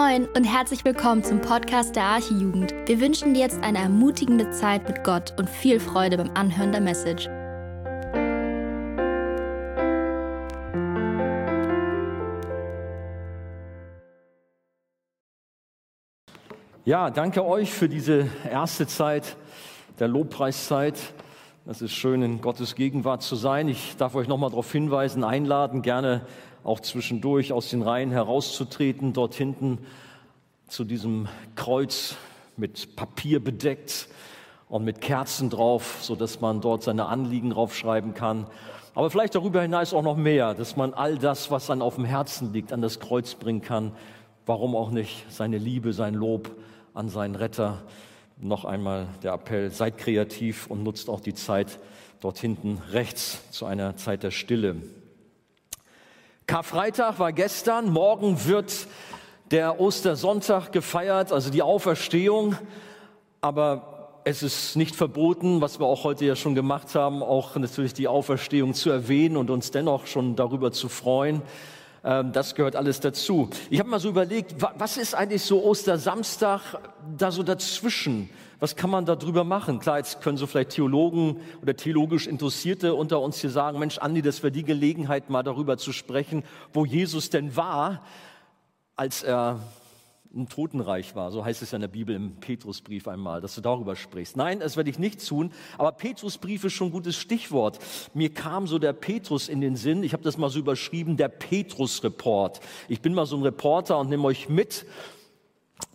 Moin und herzlich willkommen zum Podcast der Archijugend. Wir wünschen dir jetzt eine ermutigende Zeit mit Gott und viel Freude beim Anhören der Message. Ja, danke euch für diese erste Zeit der Lobpreiszeit. Es ist schön, in Gottes Gegenwart zu sein. Ich darf euch nochmal darauf hinweisen, einladen, gerne auch zwischendurch aus den Reihen herauszutreten, dort hinten zu diesem Kreuz mit Papier bedeckt und mit Kerzen drauf, so dass man dort seine Anliegen draufschreiben kann. Aber vielleicht darüber hinaus auch noch mehr, dass man all das, was dann auf dem Herzen liegt, an das Kreuz bringen kann. Warum auch nicht seine Liebe, sein Lob an seinen Retter. Noch einmal der Appell, seid kreativ und nutzt auch die Zeit dort hinten rechts zu einer Zeit der Stille. Karfreitag war gestern, morgen wird der Ostersonntag gefeiert, also die Auferstehung. Aber es ist nicht verboten, was wir auch heute ja schon gemacht haben, auch natürlich die Auferstehung zu erwähnen und uns dennoch schon darüber zu freuen. Ähm, das gehört alles dazu. Ich habe mal so überlegt, was ist eigentlich so Ostersamstag da so dazwischen? Was kann man darüber machen? Klar, jetzt können so vielleicht Theologen oder theologisch Interessierte unter uns hier sagen, Mensch, Andi, das wäre die Gelegenheit, mal darüber zu sprechen, wo Jesus denn war, als er im Totenreich war. So heißt es ja in der Bibel im Petrusbrief einmal, dass du darüber sprichst. Nein, das werde ich nicht tun. Aber Petrusbrief ist schon ein gutes Stichwort. Mir kam so der Petrus in den Sinn. Ich habe das mal so überschrieben, der Petrus-Report. Ich bin mal so ein Reporter und nehme euch mit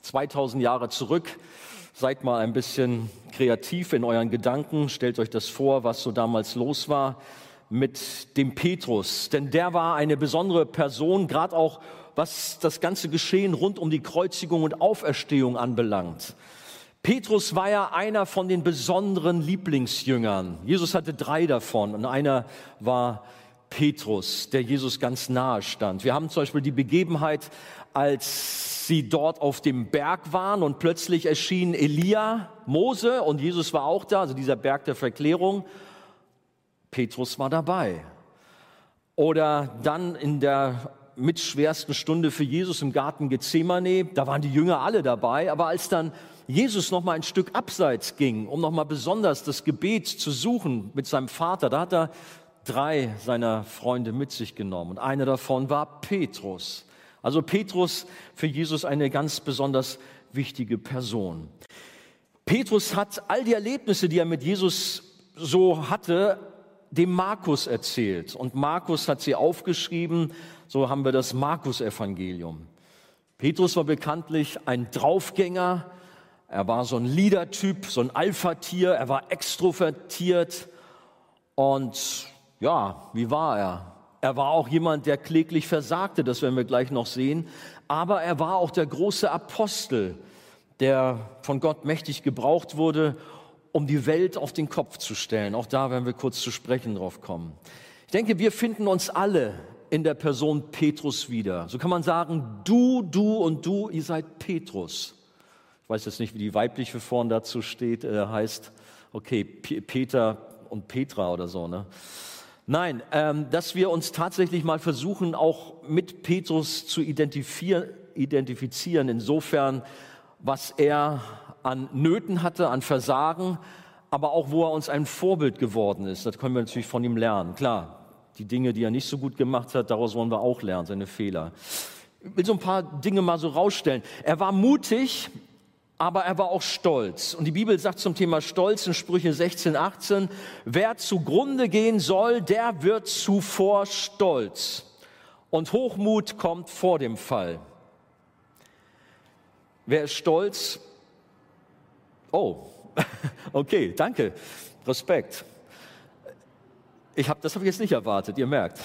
2000 Jahre zurück Seid mal ein bisschen kreativ in euren Gedanken. Stellt euch das vor, was so damals los war mit dem Petrus. Denn der war eine besondere Person, gerade auch was das ganze Geschehen rund um die Kreuzigung und Auferstehung anbelangt. Petrus war ja einer von den besonderen Lieblingsjüngern. Jesus hatte drei davon und einer war Petrus, der Jesus ganz nahe stand. Wir haben zum Beispiel die Begebenheit, als sie dort auf dem Berg waren und plötzlich erschien Elia, Mose und Jesus war auch da, also dieser Berg der Verklärung. Petrus war dabei. Oder dann in der mitschwersten Stunde für Jesus im Garten Gethsemane, da waren die Jünger alle dabei, aber als dann Jesus noch mal ein Stück abseits ging, um noch mal besonders das Gebet zu suchen mit seinem Vater, da hat er drei seiner Freunde mit sich genommen und einer davon war Petrus. Also Petrus für Jesus eine ganz besonders wichtige Person. Petrus hat all die Erlebnisse, die er mit Jesus so hatte, dem Markus erzählt. Und Markus hat sie aufgeschrieben, so haben wir das Markus-Evangelium. Petrus war bekanntlich ein Draufgänger, er war so ein Leader-Typ, so ein Alpha-Tier, er war extrovertiert und ja, wie war er? Er war auch jemand, der kläglich versagte, das werden wir gleich noch sehen. Aber er war auch der große Apostel, der von Gott mächtig gebraucht wurde, um die Welt auf den Kopf zu stellen. Auch da werden wir kurz zu sprechen drauf kommen. Ich denke, wir finden uns alle in der Person Petrus wieder. So kann man sagen, du, du und du, ihr seid Petrus. Ich weiß jetzt nicht, wie die weibliche Form dazu steht, äh, heißt, okay, P Peter und Petra oder so, ne? Nein, ähm, dass wir uns tatsächlich mal versuchen, auch mit Petrus zu identifizieren, insofern, was er an Nöten hatte, an Versagen, aber auch wo er uns ein Vorbild geworden ist. Das können wir natürlich von ihm lernen. Klar, die Dinge, die er nicht so gut gemacht hat, daraus wollen wir auch lernen, seine Fehler. Ich will so ein paar Dinge mal so rausstellen. Er war mutig, aber er war auch stolz. Und die Bibel sagt zum Thema Stolz in Sprüche 16, 18, wer zugrunde gehen soll, der wird zuvor stolz. Und Hochmut kommt vor dem Fall. Wer ist stolz? Oh, okay, danke, Respekt. Ich hab, das habe ich jetzt nicht erwartet, ihr merkt.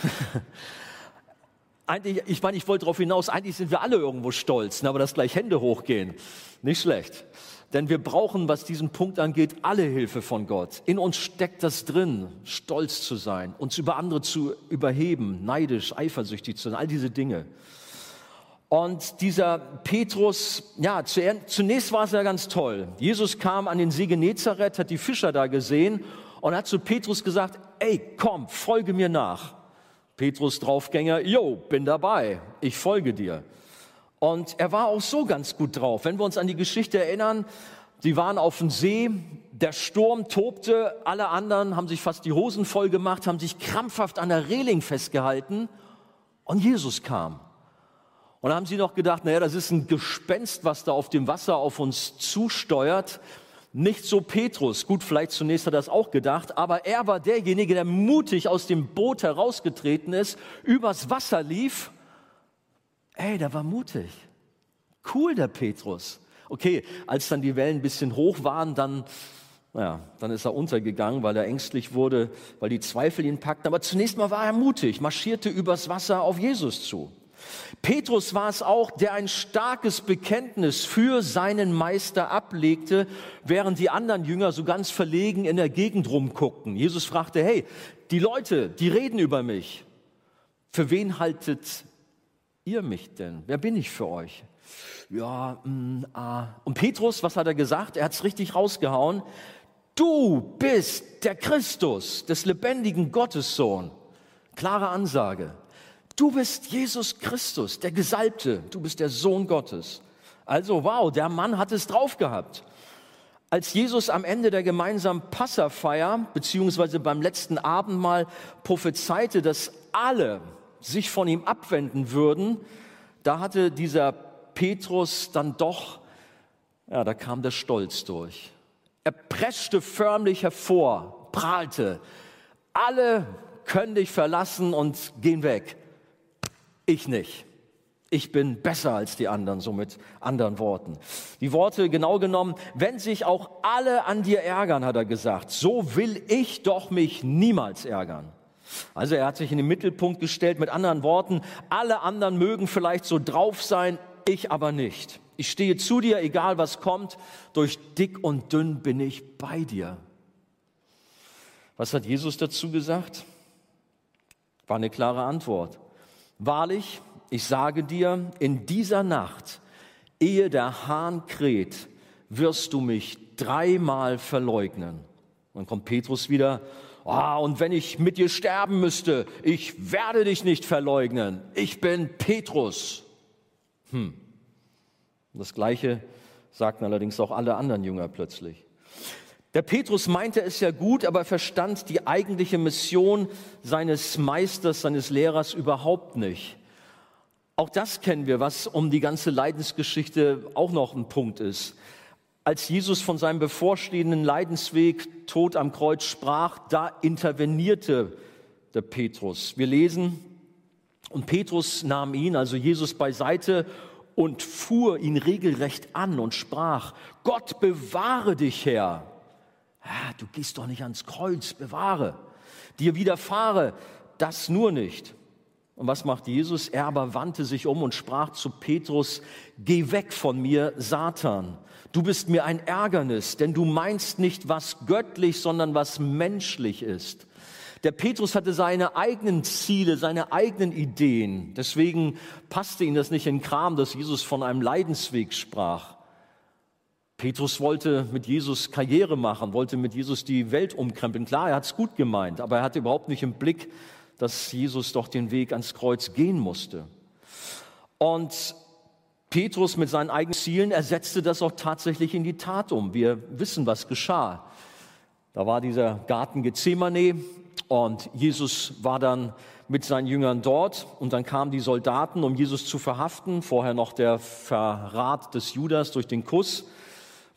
eigentlich, ich meine, ich wollte darauf hinaus, eigentlich sind wir alle irgendwo stolz, ne, aber dass gleich Hände hochgehen, nicht schlecht. Denn wir brauchen, was diesen Punkt angeht, alle Hilfe von Gott. In uns steckt das drin, stolz zu sein, uns über andere zu überheben, neidisch, eifersüchtig zu sein, all diese Dinge. Und dieser Petrus, ja, zunächst war es ja ganz toll. Jesus kam an den See Genezareth, hat die Fischer da gesehen und hat zu Petrus gesagt, ey, komm, folge mir nach. Petrus Draufgänger, jo, bin dabei, ich folge dir. Und er war auch so ganz gut drauf. Wenn wir uns an die Geschichte erinnern, sie waren auf dem See, der Sturm tobte, alle anderen haben sich fast die Hosen voll gemacht, haben sich krampfhaft an der Reling festgehalten und Jesus kam. Und haben sie noch gedacht, naja, das ist ein Gespenst, was da auf dem Wasser auf uns zusteuert. Nicht so Petrus. Gut, vielleicht zunächst hat er das auch gedacht, aber er war derjenige, der mutig aus dem Boot herausgetreten ist, übers Wasser lief. Ey, der war mutig. Cool, der Petrus. Okay, als dann die Wellen ein bisschen hoch waren, dann, naja, dann ist er untergegangen, weil er ängstlich wurde, weil die Zweifel ihn packten. Aber zunächst mal war er mutig, marschierte übers Wasser auf Jesus zu. Petrus war es auch, der ein starkes Bekenntnis für seinen Meister ablegte, während die anderen Jünger so ganz verlegen in der Gegend rumguckten. Jesus fragte, hey, die Leute, die reden über mich. Für wen haltet ihr mich denn? Wer bin ich für euch? Ja, mm, ah. Und Petrus, was hat er gesagt? Er hat es richtig rausgehauen. Du bist der Christus, des lebendigen Gottessohn. Klare Ansage. Du bist Jesus Christus, der Gesalbte. Du bist der Sohn Gottes. Also, wow, der Mann hat es drauf gehabt. Als Jesus am Ende der gemeinsamen Passafeier, beziehungsweise beim letzten Abendmahl prophezeite, dass alle sich von ihm abwenden würden, da hatte dieser Petrus dann doch, ja, da kam der Stolz durch. Er preschte förmlich hervor, prahlte. Alle können dich verlassen und gehen weg. Ich nicht. Ich bin besser als die anderen, so mit anderen Worten. Die Worte genau genommen, wenn sich auch alle an dir ärgern, hat er gesagt, so will ich doch mich niemals ärgern. Also er hat sich in den Mittelpunkt gestellt, mit anderen Worten, alle anderen mögen vielleicht so drauf sein, ich aber nicht. Ich stehe zu dir, egal was kommt, durch dick und dünn bin ich bei dir. Was hat Jesus dazu gesagt? War eine klare Antwort. Wahrlich, ich sage dir, in dieser Nacht, ehe der Hahn kräht, wirst du mich dreimal verleugnen. Dann kommt Petrus wieder, oh, und wenn ich mit dir sterben müsste, ich werde dich nicht verleugnen. Ich bin Petrus. Hm. Das Gleiche sagten allerdings auch alle anderen Jünger plötzlich. Der Petrus meinte es ja gut, aber verstand die eigentliche Mission seines Meisters, seines Lehrers überhaupt nicht. Auch das kennen wir, was um die ganze Leidensgeschichte auch noch ein Punkt ist. Als Jesus von seinem bevorstehenden Leidensweg, Tod am Kreuz sprach, da intervenierte der Petrus. Wir lesen, und Petrus nahm ihn, also Jesus, beiseite und fuhr ihn regelrecht an und sprach, Gott bewahre dich, Herr ah, du gehst doch nicht ans Kreuz, bewahre. Dir widerfahre das nur nicht. Und was macht Jesus? Er aber wandte sich um und sprach zu Petrus, geh weg von mir, Satan. Du bist mir ein Ärgernis, denn du meinst nicht, was göttlich, sondern was menschlich ist. Der Petrus hatte seine eigenen Ziele, seine eigenen Ideen. Deswegen passte ihm das nicht in Kram, dass Jesus von einem Leidensweg sprach. Petrus wollte mit Jesus Karriere machen, wollte mit Jesus die Welt umkrempeln. Klar, er hat es gut gemeint, aber er hatte überhaupt nicht im Blick, dass Jesus doch den Weg ans Kreuz gehen musste. Und Petrus mit seinen eigenen Zielen ersetzte das auch tatsächlich in die Tat um. Wir wissen, was geschah. Da war dieser Garten Gethsemane und Jesus war dann mit seinen Jüngern dort und dann kamen die Soldaten, um Jesus zu verhaften. Vorher noch der Verrat des Judas durch den Kuss.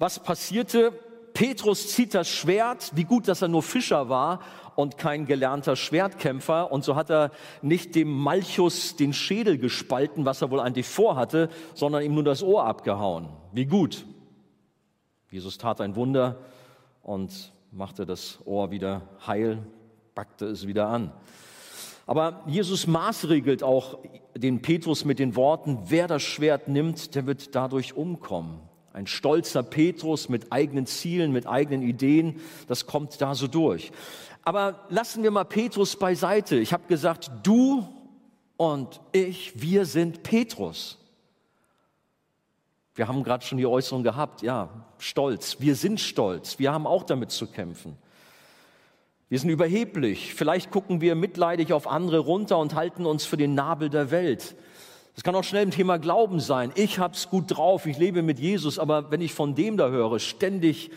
Was passierte? Petrus zieht das Schwert, wie gut, dass er nur Fischer war und kein gelernter Schwertkämpfer. Und so hat er nicht dem Malchus den Schädel gespalten, was er wohl eigentlich vorhatte, sondern ihm nur das Ohr abgehauen. Wie gut. Jesus tat ein Wunder und machte das Ohr wieder heil, packte es wieder an. Aber Jesus maßregelt auch den Petrus mit den Worten, wer das Schwert nimmt, der wird dadurch umkommen. Ein stolzer Petrus mit eigenen Zielen, mit eigenen Ideen, das kommt da so durch. Aber lassen wir mal Petrus beiseite. Ich habe gesagt, du und ich, wir sind Petrus. Wir haben gerade schon die Äußerung gehabt, ja, stolz. Wir sind stolz. Wir haben auch damit zu kämpfen. Wir sind überheblich. Vielleicht gucken wir mitleidig auf andere runter und halten uns für den Nabel der Welt. Das kann auch schnell ein Thema Glauben sein. Ich hab's gut drauf, ich lebe mit Jesus, aber wenn ich von dem da höre, ständig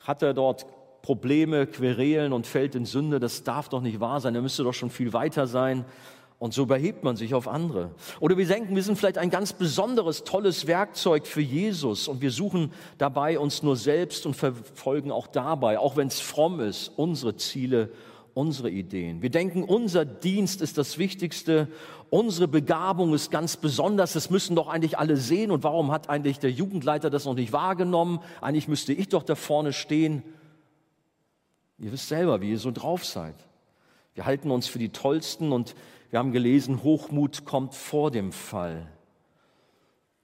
hat er dort Probleme, Querelen und fällt in Sünde, das darf doch nicht wahr sein. Er müsste doch schon viel weiter sein. Und so überhebt man sich auf andere. Oder wir denken, wir sind vielleicht ein ganz besonderes, tolles Werkzeug für Jesus und wir suchen dabei uns nur selbst und verfolgen auch dabei, auch wenn es fromm ist, unsere Ziele, unsere Ideen. Wir denken, unser Dienst ist das Wichtigste, unsere Begabung ist ganz besonders, das müssen doch eigentlich alle sehen und warum hat eigentlich der Jugendleiter das noch nicht wahrgenommen? Eigentlich müsste ich doch da vorne stehen. Ihr wisst selber, wie ihr so drauf seid. Wir halten uns für die Tollsten und wir haben gelesen, Hochmut kommt vor dem Fall.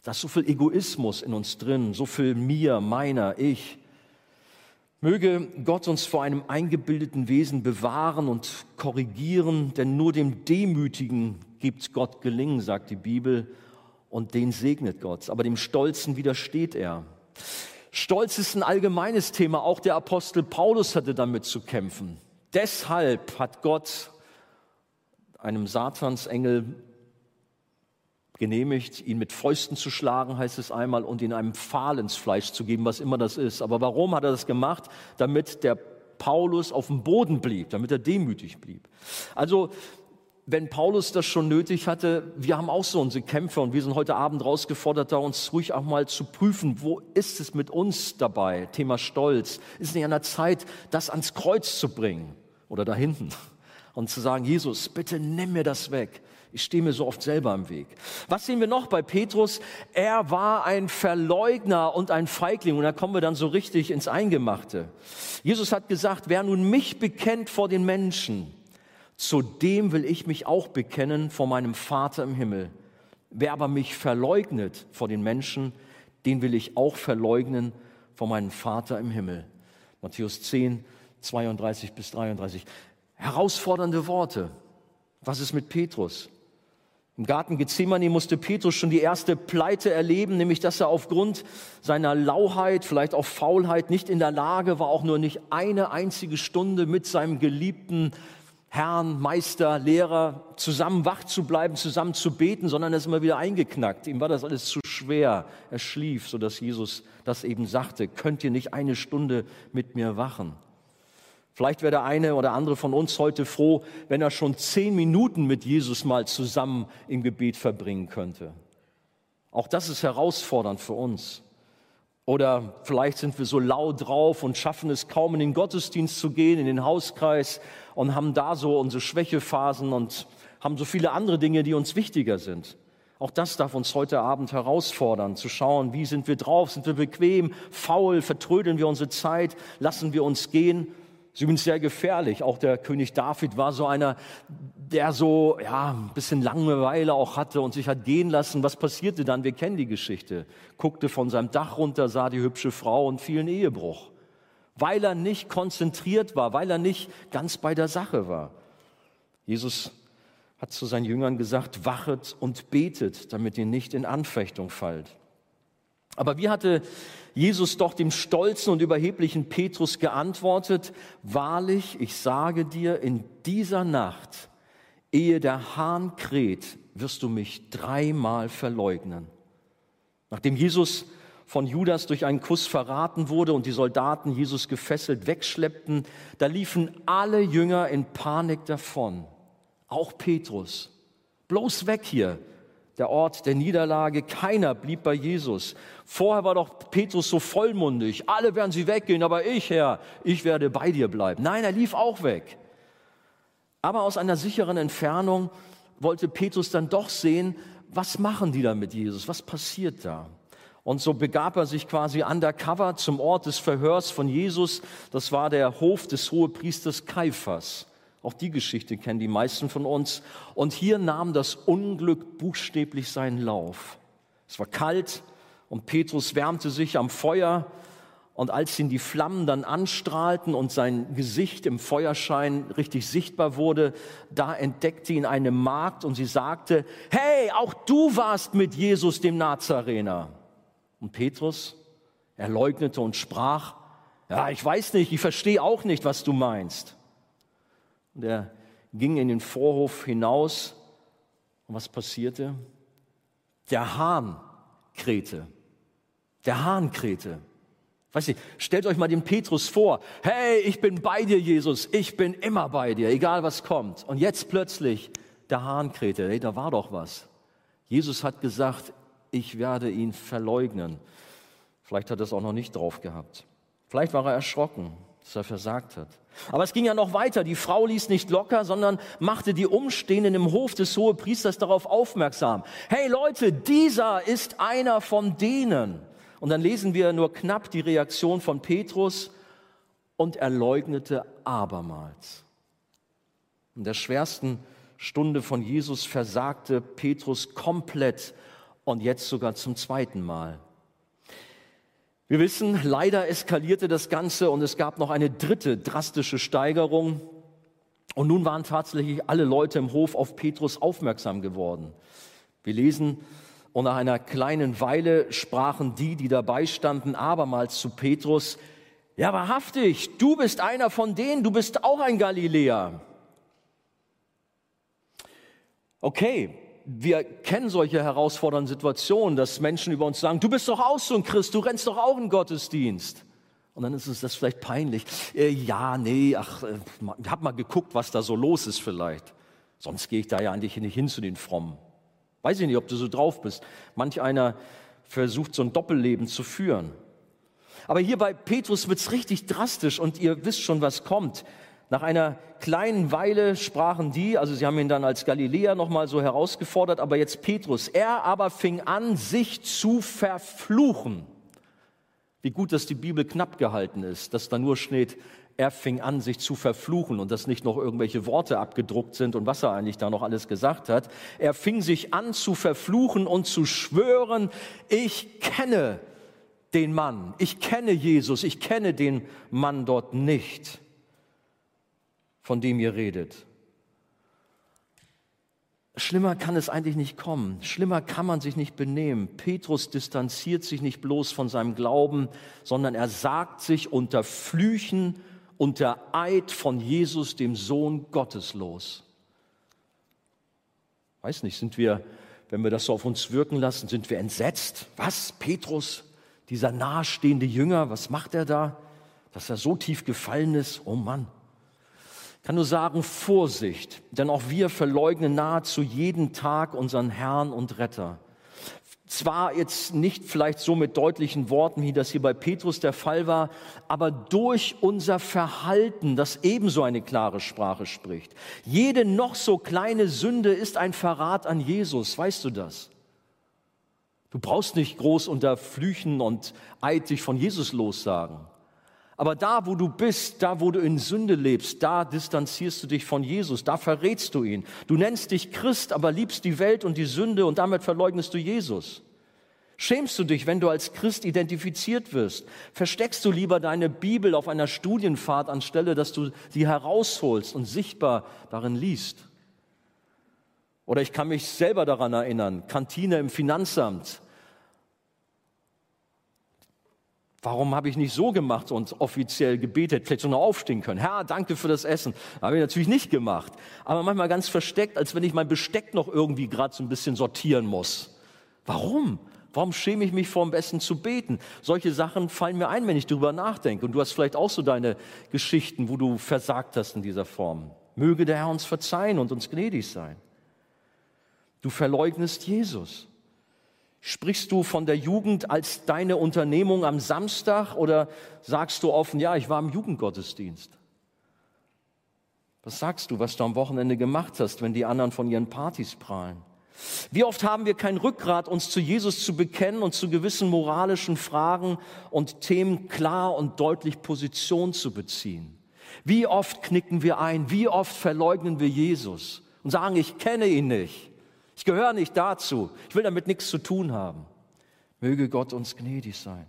Da ist so viel Egoismus in uns drin, so viel mir, meiner, ich. Möge Gott uns vor einem eingebildeten Wesen bewahren und korrigieren, denn nur dem Demütigen gibt Gott gelingen, sagt die Bibel, und den segnet Gott. Aber dem Stolzen widersteht er. Stolz ist ein allgemeines Thema, auch der Apostel Paulus hatte damit zu kämpfen. Deshalb hat Gott einem Satansengel genehmigt, ihn mit Fäusten zu schlagen, heißt es einmal, und ihn einem Pfahl ins Fleisch zu geben, was immer das ist. Aber warum hat er das gemacht? Damit der Paulus auf dem Boden blieb, damit er demütig blieb. Also, wenn Paulus das schon nötig hatte, wir haben auch so unsere Kämpfe und wir sind heute Abend rausgefordert, da uns ruhig auch mal zu prüfen, wo ist es mit uns dabei? Thema Stolz. Ist nicht an der Zeit, das ans Kreuz zu bringen oder da hinten und zu sagen, Jesus, bitte nimm mir das weg. Ich stehe mir so oft selber im Weg. Was sehen wir noch bei Petrus? Er war ein Verleugner und ein Feigling. Und da kommen wir dann so richtig ins Eingemachte. Jesus hat gesagt, wer nun mich bekennt vor den Menschen, zu dem will ich mich auch bekennen vor meinem Vater im Himmel. Wer aber mich verleugnet vor den Menschen, den will ich auch verleugnen vor meinem Vater im Himmel. Matthäus 10, 32 bis 33. Herausfordernde Worte. Was ist mit Petrus? Im Garten Gethsemane musste Petrus schon die erste Pleite erleben, nämlich dass er aufgrund seiner Lauheit, vielleicht auch Faulheit, nicht in der Lage war, auch nur nicht eine einzige Stunde mit seinem geliebten Herrn, Meister, Lehrer zusammen wach zu bleiben, zusammen zu beten, sondern er ist immer wieder eingeknackt. Ihm war das alles zu schwer. Er schlief, sodass Jesus das eben sagte, könnt ihr nicht eine Stunde mit mir wachen? Vielleicht wäre der eine oder andere von uns heute froh, wenn er schon zehn Minuten mit Jesus mal zusammen im Gebet verbringen könnte. Auch das ist herausfordernd für uns. Oder vielleicht sind wir so laut drauf und schaffen es kaum in den Gottesdienst zu gehen, in den Hauskreis und haben da so unsere Schwächephasen und haben so viele andere Dinge, die uns wichtiger sind. Auch das darf uns heute Abend herausfordern, zu schauen, wie sind wir drauf, sind wir bequem, faul, vertrödeln wir unsere Zeit, lassen wir uns gehen ist übrigens sehr gefährlich. Auch der König David war so einer, der so ja, ein bisschen Langeweile auch hatte und sich hat gehen lassen. Was passierte dann? Wir kennen die Geschichte. Guckte von seinem Dach runter, sah die hübsche Frau und fiel in Ehebruch. Weil er nicht konzentriert war, weil er nicht ganz bei der Sache war. Jesus hat zu seinen Jüngern gesagt, wachet und betet, damit ihr nicht in Anfechtung fallt. Aber wie hatte Jesus doch dem stolzen und überheblichen Petrus geantwortet, wahrlich, ich sage dir, in dieser Nacht, ehe der Hahn kräht, wirst du mich dreimal verleugnen. Nachdem Jesus von Judas durch einen Kuss verraten wurde und die Soldaten Jesus gefesselt wegschleppten, da liefen alle Jünger in Panik davon, auch Petrus. Bloß weg hier, der Ort der Niederlage. Keiner blieb bei Jesus. Vorher war doch Petrus so vollmundig. Alle werden sie weggehen, aber ich, Herr, ich werde bei dir bleiben. Nein, er lief auch weg. Aber aus einer sicheren Entfernung wollte Petrus dann doch sehen, was machen die da mit Jesus? Was passiert da? Und so begab er sich quasi undercover zum Ort des Verhörs von Jesus. Das war der Hof des Hohepriesters Kaiphas. Auch die Geschichte kennen die meisten von uns. Und hier nahm das Unglück buchstäblich seinen Lauf. Es war kalt und Petrus wärmte sich am Feuer. Und als ihn die Flammen dann anstrahlten und sein Gesicht im Feuerschein richtig sichtbar wurde, da entdeckte ihn eine Magd und sie sagte, hey, auch du warst mit Jesus, dem Nazarener. Und Petrus, er leugnete und sprach, ja, ich weiß nicht, ich verstehe auch nicht, was du meinst. Und er ging in den Vorhof hinaus. Und was passierte? Der Hahn krähte. Der Hahn krähte. Weiß nicht, stellt euch mal den Petrus vor. Hey, ich bin bei dir, Jesus. Ich bin immer bei dir, egal was kommt. Und jetzt plötzlich der Hahn krähte. Hey, da war doch was. Jesus hat gesagt, ich werde ihn verleugnen. Vielleicht hat er es auch noch nicht drauf gehabt. Vielleicht war er erschrocken, dass er versagt hat. Aber es ging ja noch weiter. Die Frau ließ nicht locker, sondern machte die Umstehenden im Hof des Hohepriesters darauf aufmerksam. Hey Leute, dieser ist einer von denen. Und dann lesen wir nur knapp die Reaktion von Petrus und er leugnete abermals. In der schwersten Stunde von Jesus versagte Petrus komplett und jetzt sogar zum zweiten Mal. Wir wissen, leider eskalierte das Ganze und es gab noch eine dritte drastische Steigerung. Und nun waren tatsächlich alle Leute im Hof auf Petrus aufmerksam geworden. Wir lesen, und nach einer kleinen Weile sprachen die, die dabei standen, abermals zu Petrus, ja wahrhaftig, du bist einer von denen, du bist auch ein Galiläer. Okay, wir kennen solche herausfordernden Situationen, dass Menschen über uns sagen, du bist doch auch so ein Christ, du rennst doch auch in Gottesdienst. Und dann ist uns das vielleicht peinlich. Äh, ja, nee, ach, äh, hab mal geguckt, was da so los ist vielleicht. Sonst gehe ich da ja eigentlich nicht hin zu den Frommen. Weiß ich nicht, ob du so drauf bist. Manch einer versucht so ein Doppelleben zu führen. Aber hier bei Petrus wird es richtig drastisch und ihr wisst schon, was kommt. Nach einer kleinen Weile sprachen die, also sie haben ihn dann als Galiläer nochmal so herausgefordert, aber jetzt Petrus. Er aber fing an, sich zu verfluchen. Wie gut, dass die Bibel knapp gehalten ist, dass da nur steht, er fing an, sich zu verfluchen und dass nicht noch irgendwelche Worte abgedruckt sind und was er eigentlich da noch alles gesagt hat. Er fing sich an zu verfluchen und zu schwören, ich kenne den Mann, ich kenne Jesus, ich kenne den Mann dort nicht von dem ihr redet. Schlimmer kann es eigentlich nicht kommen. Schlimmer kann man sich nicht benehmen. Petrus distanziert sich nicht bloß von seinem Glauben, sondern er sagt sich unter Flüchen, unter Eid von Jesus, dem Sohn Gottes, los. Weiß nicht, sind wir, wenn wir das so auf uns wirken lassen, sind wir entsetzt? Was? Petrus, dieser nahestehende Jünger, was macht er da? Dass er so tief gefallen ist? Oh Mann kann nur sagen, Vorsicht, denn auch wir verleugnen nahezu jeden Tag unseren Herrn und Retter. Zwar jetzt nicht vielleicht so mit deutlichen Worten, wie das hier bei Petrus der Fall war, aber durch unser Verhalten, das ebenso eine klare Sprache spricht. Jede noch so kleine Sünde ist ein Verrat an Jesus, weißt du das? Du brauchst nicht groß unter Flüchen und dich von Jesus lossagen. Aber da, wo du bist, da, wo du in Sünde lebst, da distanzierst du dich von Jesus, da verrätst du ihn. Du nennst dich Christ, aber liebst die Welt und die Sünde und damit verleugnest du Jesus. Schämst du dich, wenn du als Christ identifiziert wirst? Versteckst du lieber deine Bibel auf einer Studienfahrt anstelle, dass du sie herausholst und sichtbar darin liest? Oder ich kann mich selber daran erinnern, Kantine im Finanzamt. Warum habe ich nicht so gemacht und offiziell gebetet, vielleicht so noch aufstehen können? Herr, danke für das Essen. Habe ich natürlich nicht gemacht. Aber manchmal ganz versteckt, als wenn ich mein Besteck noch irgendwie gerade so ein bisschen sortieren muss. Warum? Warum schäme ich mich vor dem Essen zu beten? Solche Sachen fallen mir ein, wenn ich darüber nachdenke. Und du hast vielleicht auch so deine Geschichten, wo du versagt hast in dieser Form. Möge der Herr uns verzeihen und uns gnädig sein. Du verleugnest Jesus. Sprichst du von der Jugend als deine Unternehmung am Samstag oder sagst du offen, ja, ich war im Jugendgottesdienst? Was sagst du, was du am Wochenende gemacht hast, wenn die anderen von ihren Partys prahlen? Wie oft haben wir kein Rückgrat, uns zu Jesus zu bekennen und zu gewissen moralischen Fragen und Themen klar und deutlich Position zu beziehen? Wie oft knicken wir ein? Wie oft verleugnen wir Jesus und sagen, ich kenne ihn nicht? Ich gehöre nicht dazu. Ich will damit nichts zu tun haben. Möge Gott uns gnädig sein.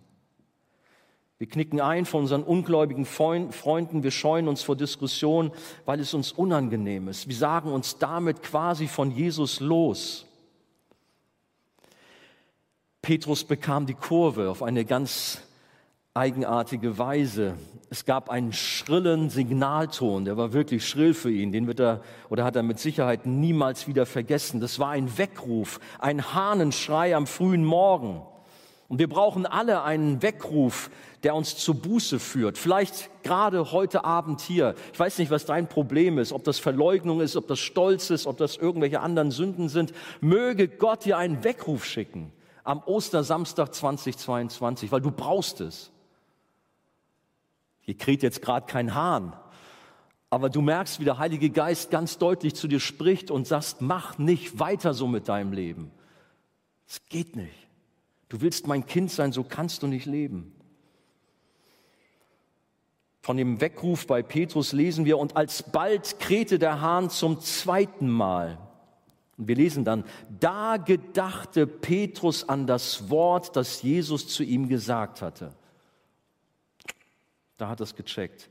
Wir knicken ein von unseren ungläubigen Freunden. Wir scheuen uns vor Diskussionen, weil es uns unangenehm ist. Wir sagen uns damit quasi von Jesus los. Petrus bekam die Kurve auf eine ganz eigenartige Weise. Es gab einen schrillen Signalton, der war wirklich schrill für ihn, den wird er oder hat er mit Sicherheit niemals wieder vergessen. Das war ein Weckruf, ein Hahnenschrei am frühen Morgen. Und wir brauchen alle einen Weckruf, der uns zur Buße führt. Vielleicht gerade heute Abend hier. Ich weiß nicht, was dein Problem ist, ob das Verleugnung ist, ob das Stolz ist, ob das irgendwelche anderen Sünden sind. Möge Gott dir einen Weckruf schicken am Ostersamstag 2022, weil du brauchst es. Hier kräht jetzt gerade kein Hahn, aber du merkst, wie der Heilige Geist ganz deutlich zu dir spricht und sagst, mach nicht weiter so mit deinem Leben. Es geht nicht. Du willst mein Kind sein, so kannst du nicht leben. Von dem Weckruf bei Petrus lesen wir, und alsbald krähte der Hahn zum zweiten Mal. Und wir lesen dann, da gedachte Petrus an das Wort, das Jesus zu ihm gesagt hatte. Da hat es gecheckt.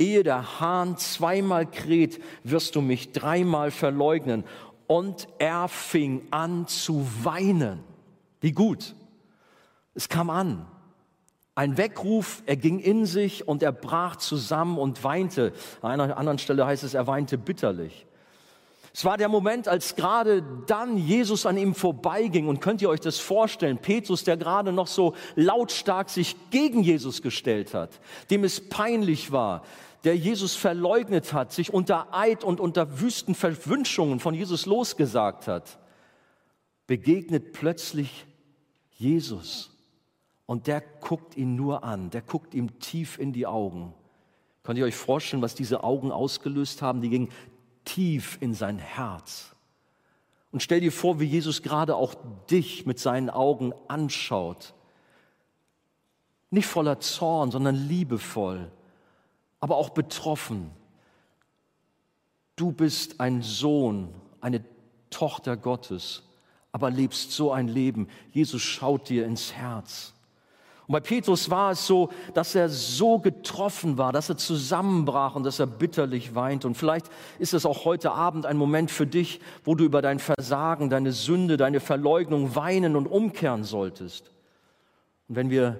Ehe der Hahn zweimal kräht, wirst du mich dreimal verleugnen. Und er fing an zu weinen. Wie gut. Es kam an. Ein Weckruf, er ging in sich und er brach zusammen und weinte. An einer anderen Stelle heißt es, er weinte bitterlich. Es war der Moment, als gerade dann Jesus an ihm vorbeiging. Und könnt ihr euch das vorstellen? Petrus, der gerade noch so lautstark sich gegen Jesus gestellt hat, dem es peinlich war, der Jesus verleugnet hat, sich unter Eid und unter wüsten Verwünschungen von Jesus losgesagt hat, begegnet plötzlich Jesus. Und der guckt ihn nur an, der guckt ihm tief in die Augen. Könnt ihr euch vorstellen, was diese Augen ausgelöst haben? Die gingen tief in sein Herz. Und stell dir vor, wie Jesus gerade auch dich mit seinen Augen anschaut. Nicht voller Zorn, sondern liebevoll, aber auch betroffen. Du bist ein Sohn, eine Tochter Gottes, aber lebst so ein Leben. Jesus schaut dir ins Herz. Und bei Petrus war es so, dass er so getroffen war, dass er zusammenbrach und dass er bitterlich weint. Und vielleicht ist es auch heute Abend ein Moment für dich, wo du über dein Versagen, deine Sünde, deine Verleugnung weinen und umkehren solltest. Und wenn wir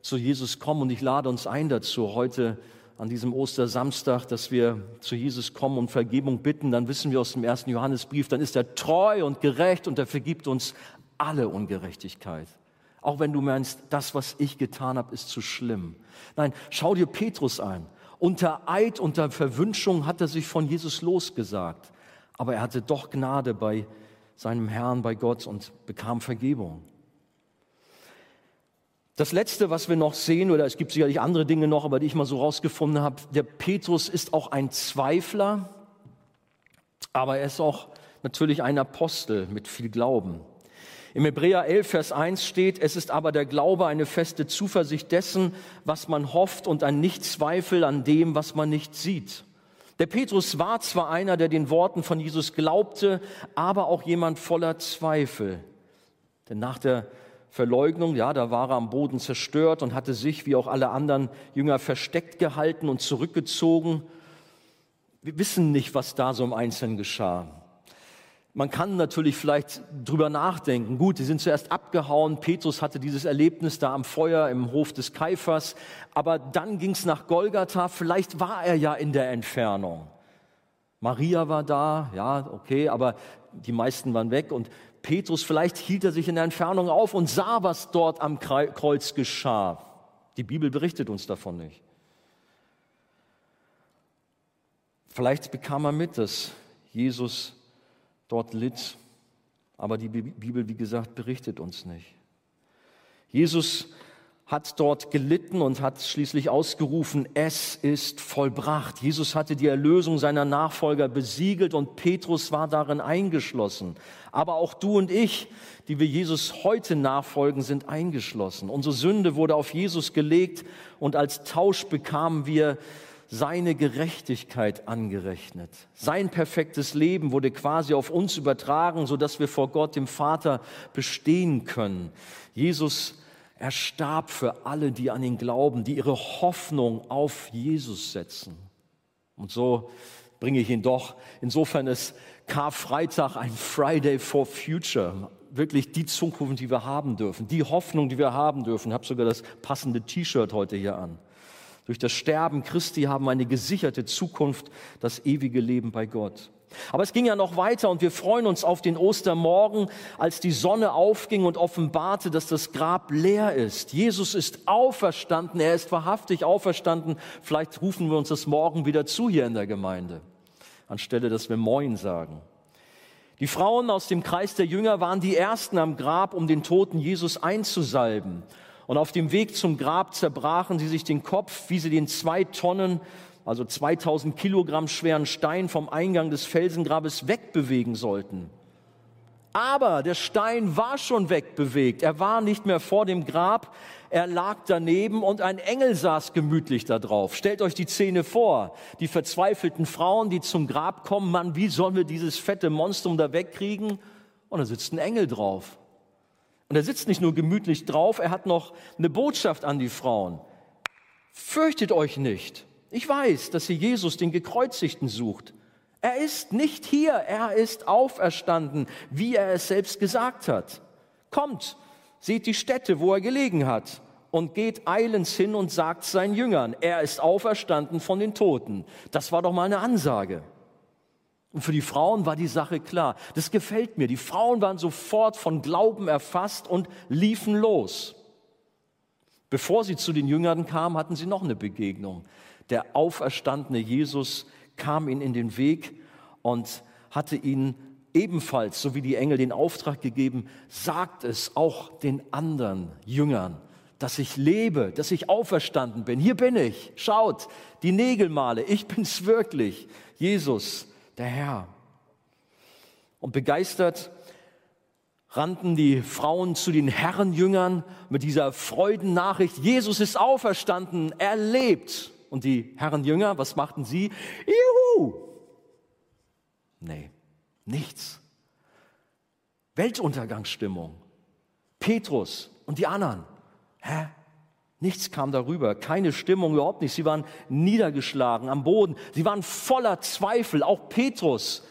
zu Jesus kommen, und ich lade uns ein dazu, heute an diesem Ostersamstag, dass wir zu Jesus kommen und Vergebung bitten, dann wissen wir aus dem ersten Johannesbrief, dann ist er treu und gerecht und er vergibt uns alle Ungerechtigkeit. Auch wenn du meinst, das, was ich getan habe, ist zu schlimm. Nein, schau dir Petrus ein. Unter Eid, unter Verwünschung hat er sich von Jesus losgesagt. Aber er hatte doch Gnade bei seinem Herrn, bei Gott und bekam Vergebung. Das Letzte, was wir noch sehen, oder es gibt sicherlich andere Dinge noch, aber die ich mal so rausgefunden habe, der Petrus ist auch ein Zweifler, aber er ist auch natürlich ein Apostel mit viel Glauben. Im Hebräer 11, Vers 1 steht, es ist aber der Glaube eine feste Zuversicht dessen, was man hofft und ein Nichtzweifel an dem, was man nicht sieht. Der Petrus war zwar einer, der den Worten von Jesus glaubte, aber auch jemand voller Zweifel. Denn nach der Verleugnung, ja, da war er am Boden zerstört und hatte sich, wie auch alle anderen Jünger, versteckt gehalten und zurückgezogen. Wir wissen nicht, was da so im Einzelnen geschah. Man kann natürlich vielleicht drüber nachdenken. Gut, die sind zuerst abgehauen. Petrus hatte dieses Erlebnis da am Feuer im Hof des Kaiphas. Aber dann ging es nach Golgatha. Vielleicht war er ja in der Entfernung. Maria war da, ja, okay, aber die meisten waren weg. Und Petrus, vielleicht hielt er sich in der Entfernung auf und sah, was dort am Kreuz geschah. Die Bibel berichtet uns davon nicht. Vielleicht bekam er mit, dass Jesus dort litt. Aber die Bibel, wie gesagt, berichtet uns nicht. Jesus hat dort gelitten und hat schließlich ausgerufen, es ist vollbracht. Jesus hatte die Erlösung seiner Nachfolger besiegelt und Petrus war darin eingeschlossen. Aber auch du und ich, die wir Jesus heute nachfolgen, sind eingeschlossen. Unsere Sünde wurde auf Jesus gelegt und als Tausch bekamen wir seine Gerechtigkeit angerechnet. Sein perfektes Leben wurde quasi auf uns übertragen, so dass wir vor Gott, dem Vater, bestehen können. Jesus, er starb für alle, die an ihn glauben, die ihre Hoffnung auf Jesus setzen. Und so bringe ich ihn doch. Insofern ist Karfreitag ein Friday for Future. wirklich die Zukunft, die wir haben dürfen, die Hoffnung, die wir haben dürfen. Ich habe sogar das passende T-Shirt heute hier an. Durch das Sterben Christi haben wir eine gesicherte Zukunft, das ewige Leben bei Gott. Aber es ging ja noch weiter und wir freuen uns auf den Ostermorgen, als die Sonne aufging und offenbarte, dass das Grab leer ist. Jesus ist auferstanden, er ist wahrhaftig auferstanden. Vielleicht rufen wir uns das morgen wieder zu hier in der Gemeinde, anstelle dass wir Moin sagen. Die Frauen aus dem Kreis der Jünger waren die ersten am Grab, um den toten Jesus einzusalben. Und auf dem Weg zum Grab zerbrachen sie sich den Kopf, wie sie den zwei Tonnen, also 2000 Kilogramm schweren Stein vom Eingang des Felsengrabes wegbewegen sollten. Aber der Stein war schon wegbewegt. Er war nicht mehr vor dem Grab. Er lag daneben und ein Engel saß gemütlich da drauf. Stellt euch die Szene vor. Die verzweifelten Frauen, die zum Grab kommen. Mann, wie sollen wir dieses fette Monstrum da wegkriegen? Und da sitzt ein Engel drauf. Und er sitzt nicht nur gemütlich drauf, er hat noch eine Botschaft an die Frauen. Fürchtet euch nicht. Ich weiß, dass ihr Jesus, den Gekreuzigten, sucht. Er ist nicht hier, er ist auferstanden, wie er es selbst gesagt hat. Kommt, seht die Stätte, wo er gelegen hat, und geht eilends hin und sagt seinen Jüngern, er ist auferstanden von den Toten. Das war doch mal eine Ansage. Und für die Frauen war die Sache klar. Das gefällt mir. Die Frauen waren sofort von Glauben erfasst und liefen los. Bevor sie zu den Jüngern kamen, hatten sie noch eine Begegnung. Der auferstandene Jesus kam ihnen in den Weg und hatte ihnen ebenfalls, so wie die Engel, den Auftrag gegeben, sagt es auch den anderen Jüngern, dass ich lebe, dass ich auferstanden bin. Hier bin ich. Schaut, die Nägelmale, ich bin's wirklich. Jesus, der Herr. Und begeistert rannten die Frauen zu den Herrenjüngern mit dieser Freudennachricht, Jesus ist auferstanden, er lebt. Und die Herrenjünger, was machten sie? Juhu! Nee, nichts. Weltuntergangsstimmung. Petrus und die anderen. Hä? Nichts kam darüber, keine Stimmung, überhaupt nicht. Sie waren niedergeschlagen am Boden. Sie waren voller Zweifel. Auch Petrus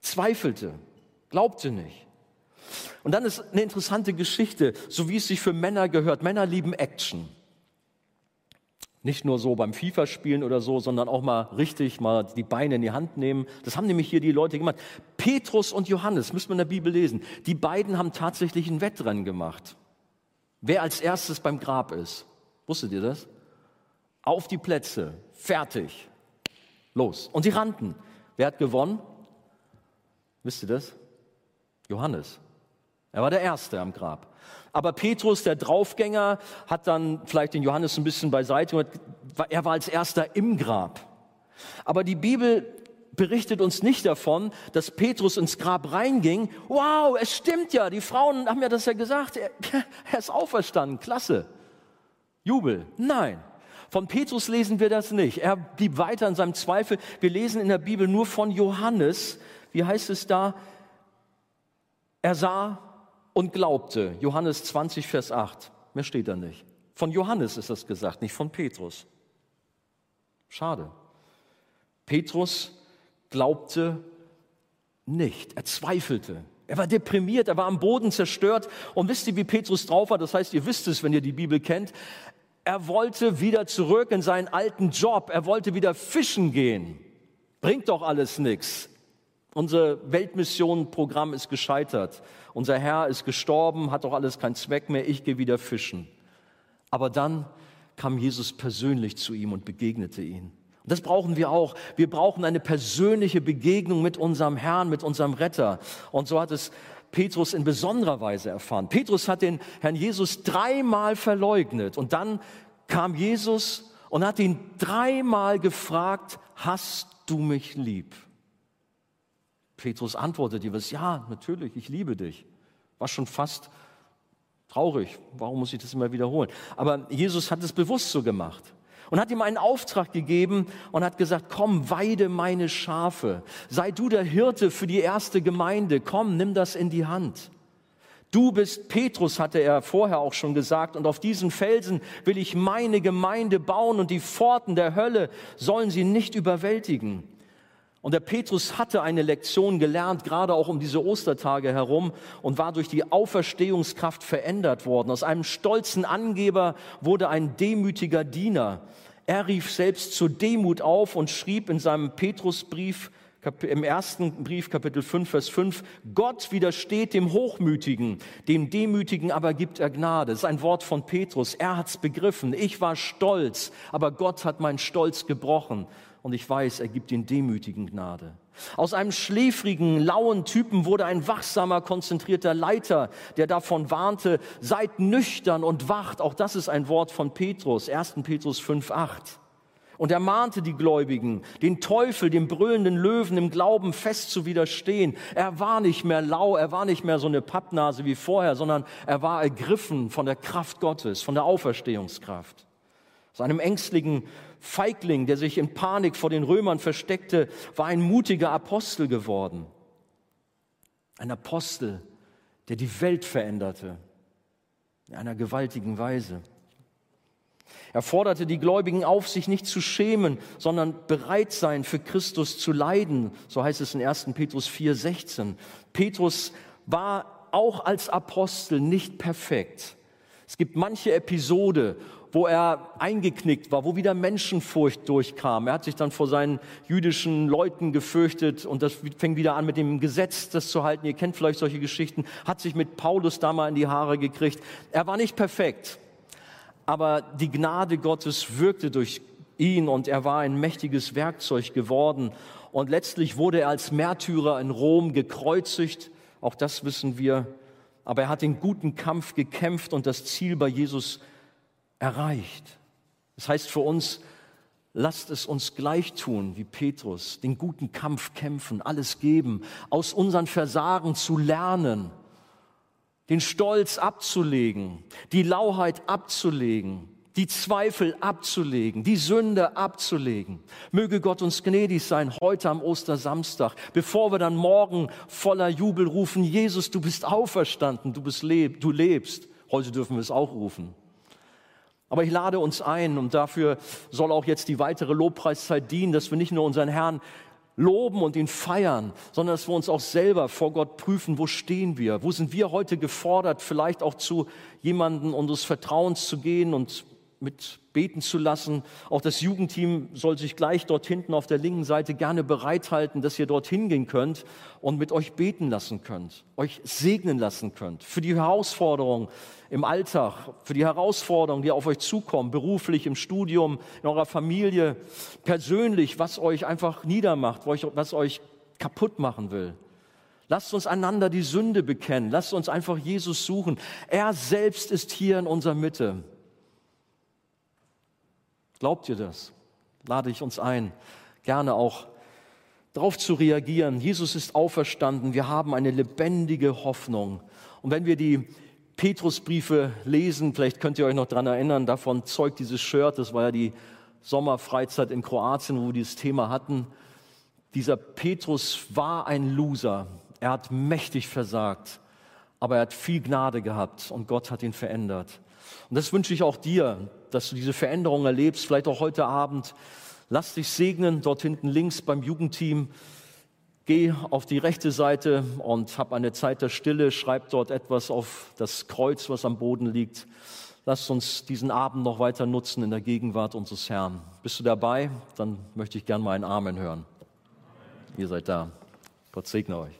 zweifelte, glaubte nicht. Und dann ist eine interessante Geschichte, so wie es sich für Männer gehört. Männer lieben Action. Nicht nur so beim FIFA spielen oder so, sondern auch mal richtig mal die Beine in die Hand nehmen. Das haben nämlich hier die Leute gemacht. Petrus und Johannes, müssen wir in der Bibel lesen. Die beiden haben tatsächlich ein Wettrennen gemacht. Wer als erstes beim Grab ist. Wusstet ihr das? Auf die Plätze. Fertig. Los. Und sie rannten. Wer hat gewonnen? Wisst ihr das? Johannes. Er war der Erste am Grab. Aber Petrus, der Draufgänger, hat dann vielleicht den Johannes ein bisschen beiseite. Er war als Erster im Grab. Aber die Bibel berichtet uns nicht davon, dass Petrus ins Grab reinging. Wow, es stimmt ja, die Frauen haben ja das ja gesagt, er, er ist auferstanden, klasse. Jubel. Nein, von Petrus lesen wir das nicht. Er blieb weiter in seinem Zweifel. Wir lesen in der Bibel nur von Johannes. Wie heißt es da? Er sah und glaubte. Johannes 20, Vers 8. Mehr steht da nicht. Von Johannes ist das gesagt, nicht von Petrus. Schade. Petrus glaubte nicht. Er zweifelte. Er war deprimiert, er war am Boden zerstört. Und wisst ihr, wie Petrus drauf war? Das heißt, ihr wisst es, wenn ihr die Bibel kennt. Er wollte wieder zurück in seinen alten Job. Er wollte wieder fischen gehen. Bringt doch alles nichts. Unser Weltmission-Programm ist gescheitert. Unser Herr ist gestorben, hat doch alles keinen Zweck mehr. Ich gehe wieder fischen. Aber dann kam Jesus persönlich zu ihm und begegnete ihn. Und das brauchen wir auch. Wir brauchen eine persönliche Begegnung mit unserem Herrn, mit unserem Retter. Und so hat es Petrus in besonderer Weise erfahren. Petrus hat den Herrn Jesus dreimal verleugnet und dann kam Jesus und hat ihn dreimal gefragt, hast du mich lieb? Petrus antwortete ihm, ja, natürlich, ich liebe dich. War schon fast traurig. Warum muss ich das immer wiederholen? Aber Jesus hat es bewusst so gemacht und hat ihm einen Auftrag gegeben und hat gesagt, komm, weide meine Schafe. Sei du der Hirte für die erste Gemeinde. Komm, nimm das in die Hand. Du bist Petrus, hatte er vorher auch schon gesagt, und auf diesen Felsen will ich meine Gemeinde bauen und die Pforten der Hölle sollen sie nicht überwältigen. Und der Petrus hatte eine Lektion gelernt, gerade auch um diese Ostertage herum, und war durch die Auferstehungskraft verändert worden. Aus einem stolzen Angeber wurde ein demütiger Diener. Er rief selbst zur Demut auf und schrieb in seinem Petrusbrief, im ersten Brief, Kapitel 5, Vers 5, Gott widersteht dem Hochmütigen, dem Demütigen aber gibt er Gnade. Das ist ein Wort von Petrus. Er hat's begriffen. Ich war stolz, aber Gott hat meinen Stolz gebrochen. Und ich weiß, er gibt den Demütigen Gnade. Aus einem schläfrigen, lauen Typen wurde ein wachsamer, konzentrierter Leiter, der davon warnte, seid nüchtern und wacht. Auch das ist ein Wort von Petrus, 1. Petrus 5, 8. Und er mahnte die Gläubigen, den Teufel, dem brüllenden Löwen im Glauben fest zu widerstehen. Er war nicht mehr lau, er war nicht mehr so eine Pappnase wie vorher, sondern er war ergriffen von der Kraft Gottes, von der Auferstehungskraft. Aus einem ängstlichen Feigling, der sich in Panik vor den Römern versteckte, war ein mutiger Apostel geworden. Ein Apostel, der die Welt veränderte in einer gewaltigen Weise. Er forderte die Gläubigen auf, sich nicht zu schämen, sondern bereit sein, für Christus zu leiden. So heißt es in 1. Petrus 4, 16. Petrus war auch als Apostel nicht perfekt. Es gibt manche Episode, wo er eingeknickt war, wo wieder Menschenfurcht durchkam. Er hat sich dann vor seinen jüdischen Leuten gefürchtet und das fängt wieder an mit dem Gesetz, das zu halten. Ihr kennt vielleicht solche Geschichten. Hat sich mit Paulus da mal in die Haare gekriegt. Er war nicht perfekt aber die Gnade Gottes wirkte durch ihn und er war ein mächtiges Werkzeug geworden. Und letztlich wurde er als Märtyrer in Rom gekreuzigt, auch das wissen wir. Aber er hat den guten Kampf gekämpft und das Ziel bei Jesus erreicht. Das heißt für uns, lasst es uns gleich tun wie Petrus, den guten Kampf kämpfen, alles geben, aus unseren Versagen zu lernen den Stolz abzulegen, die Lauheit abzulegen, die Zweifel abzulegen, die Sünde abzulegen. Möge Gott uns gnädig sein heute am Ostersamstag, bevor wir dann morgen voller Jubel rufen, Jesus, du bist auferstanden, du, bist leb, du lebst. Heute dürfen wir es auch rufen. Aber ich lade uns ein und dafür soll auch jetzt die weitere Lobpreiszeit dienen, dass wir nicht nur unseren Herrn loben und ihn feiern, sondern dass wir uns auch selber vor Gott prüfen, wo stehen wir, wo sind wir heute gefordert, vielleicht auch zu jemandem unseres Vertrauens zu gehen und mit beten zu lassen. Auch das Jugendteam soll sich gleich dort hinten auf der linken Seite gerne bereithalten, dass ihr dorthin gehen könnt und mit euch beten lassen könnt, euch segnen lassen könnt für die Herausforderungen im Alltag, für die Herausforderungen, die auf euch zukommen, beruflich, im Studium, in eurer Familie, persönlich, was euch einfach niedermacht, was euch kaputt machen will. Lasst uns einander die Sünde bekennen. Lasst uns einfach Jesus suchen. Er selbst ist hier in unserer Mitte. Glaubt ihr das? Lade ich uns ein, gerne auch darauf zu reagieren. Jesus ist auferstanden. Wir haben eine lebendige Hoffnung. Und wenn wir die Petrusbriefe lesen, vielleicht könnt ihr euch noch daran erinnern, davon zeugt dieses Shirt, das war ja die Sommerfreizeit in Kroatien, wo wir dieses Thema hatten. Dieser Petrus war ein Loser. Er hat mächtig versagt, aber er hat viel Gnade gehabt und Gott hat ihn verändert. Und das wünsche ich auch dir, dass du diese Veränderung erlebst, vielleicht auch heute Abend. Lass dich segnen, dort hinten links beim Jugendteam. Geh auf die rechte Seite und hab eine Zeit der Stille, schreib dort etwas auf das Kreuz, was am Boden liegt. Lass uns diesen Abend noch weiter nutzen in der Gegenwart unseres Herrn. Bist du dabei? Dann möchte ich gern mal einen Amen hören. Ihr seid da. Gott segne euch.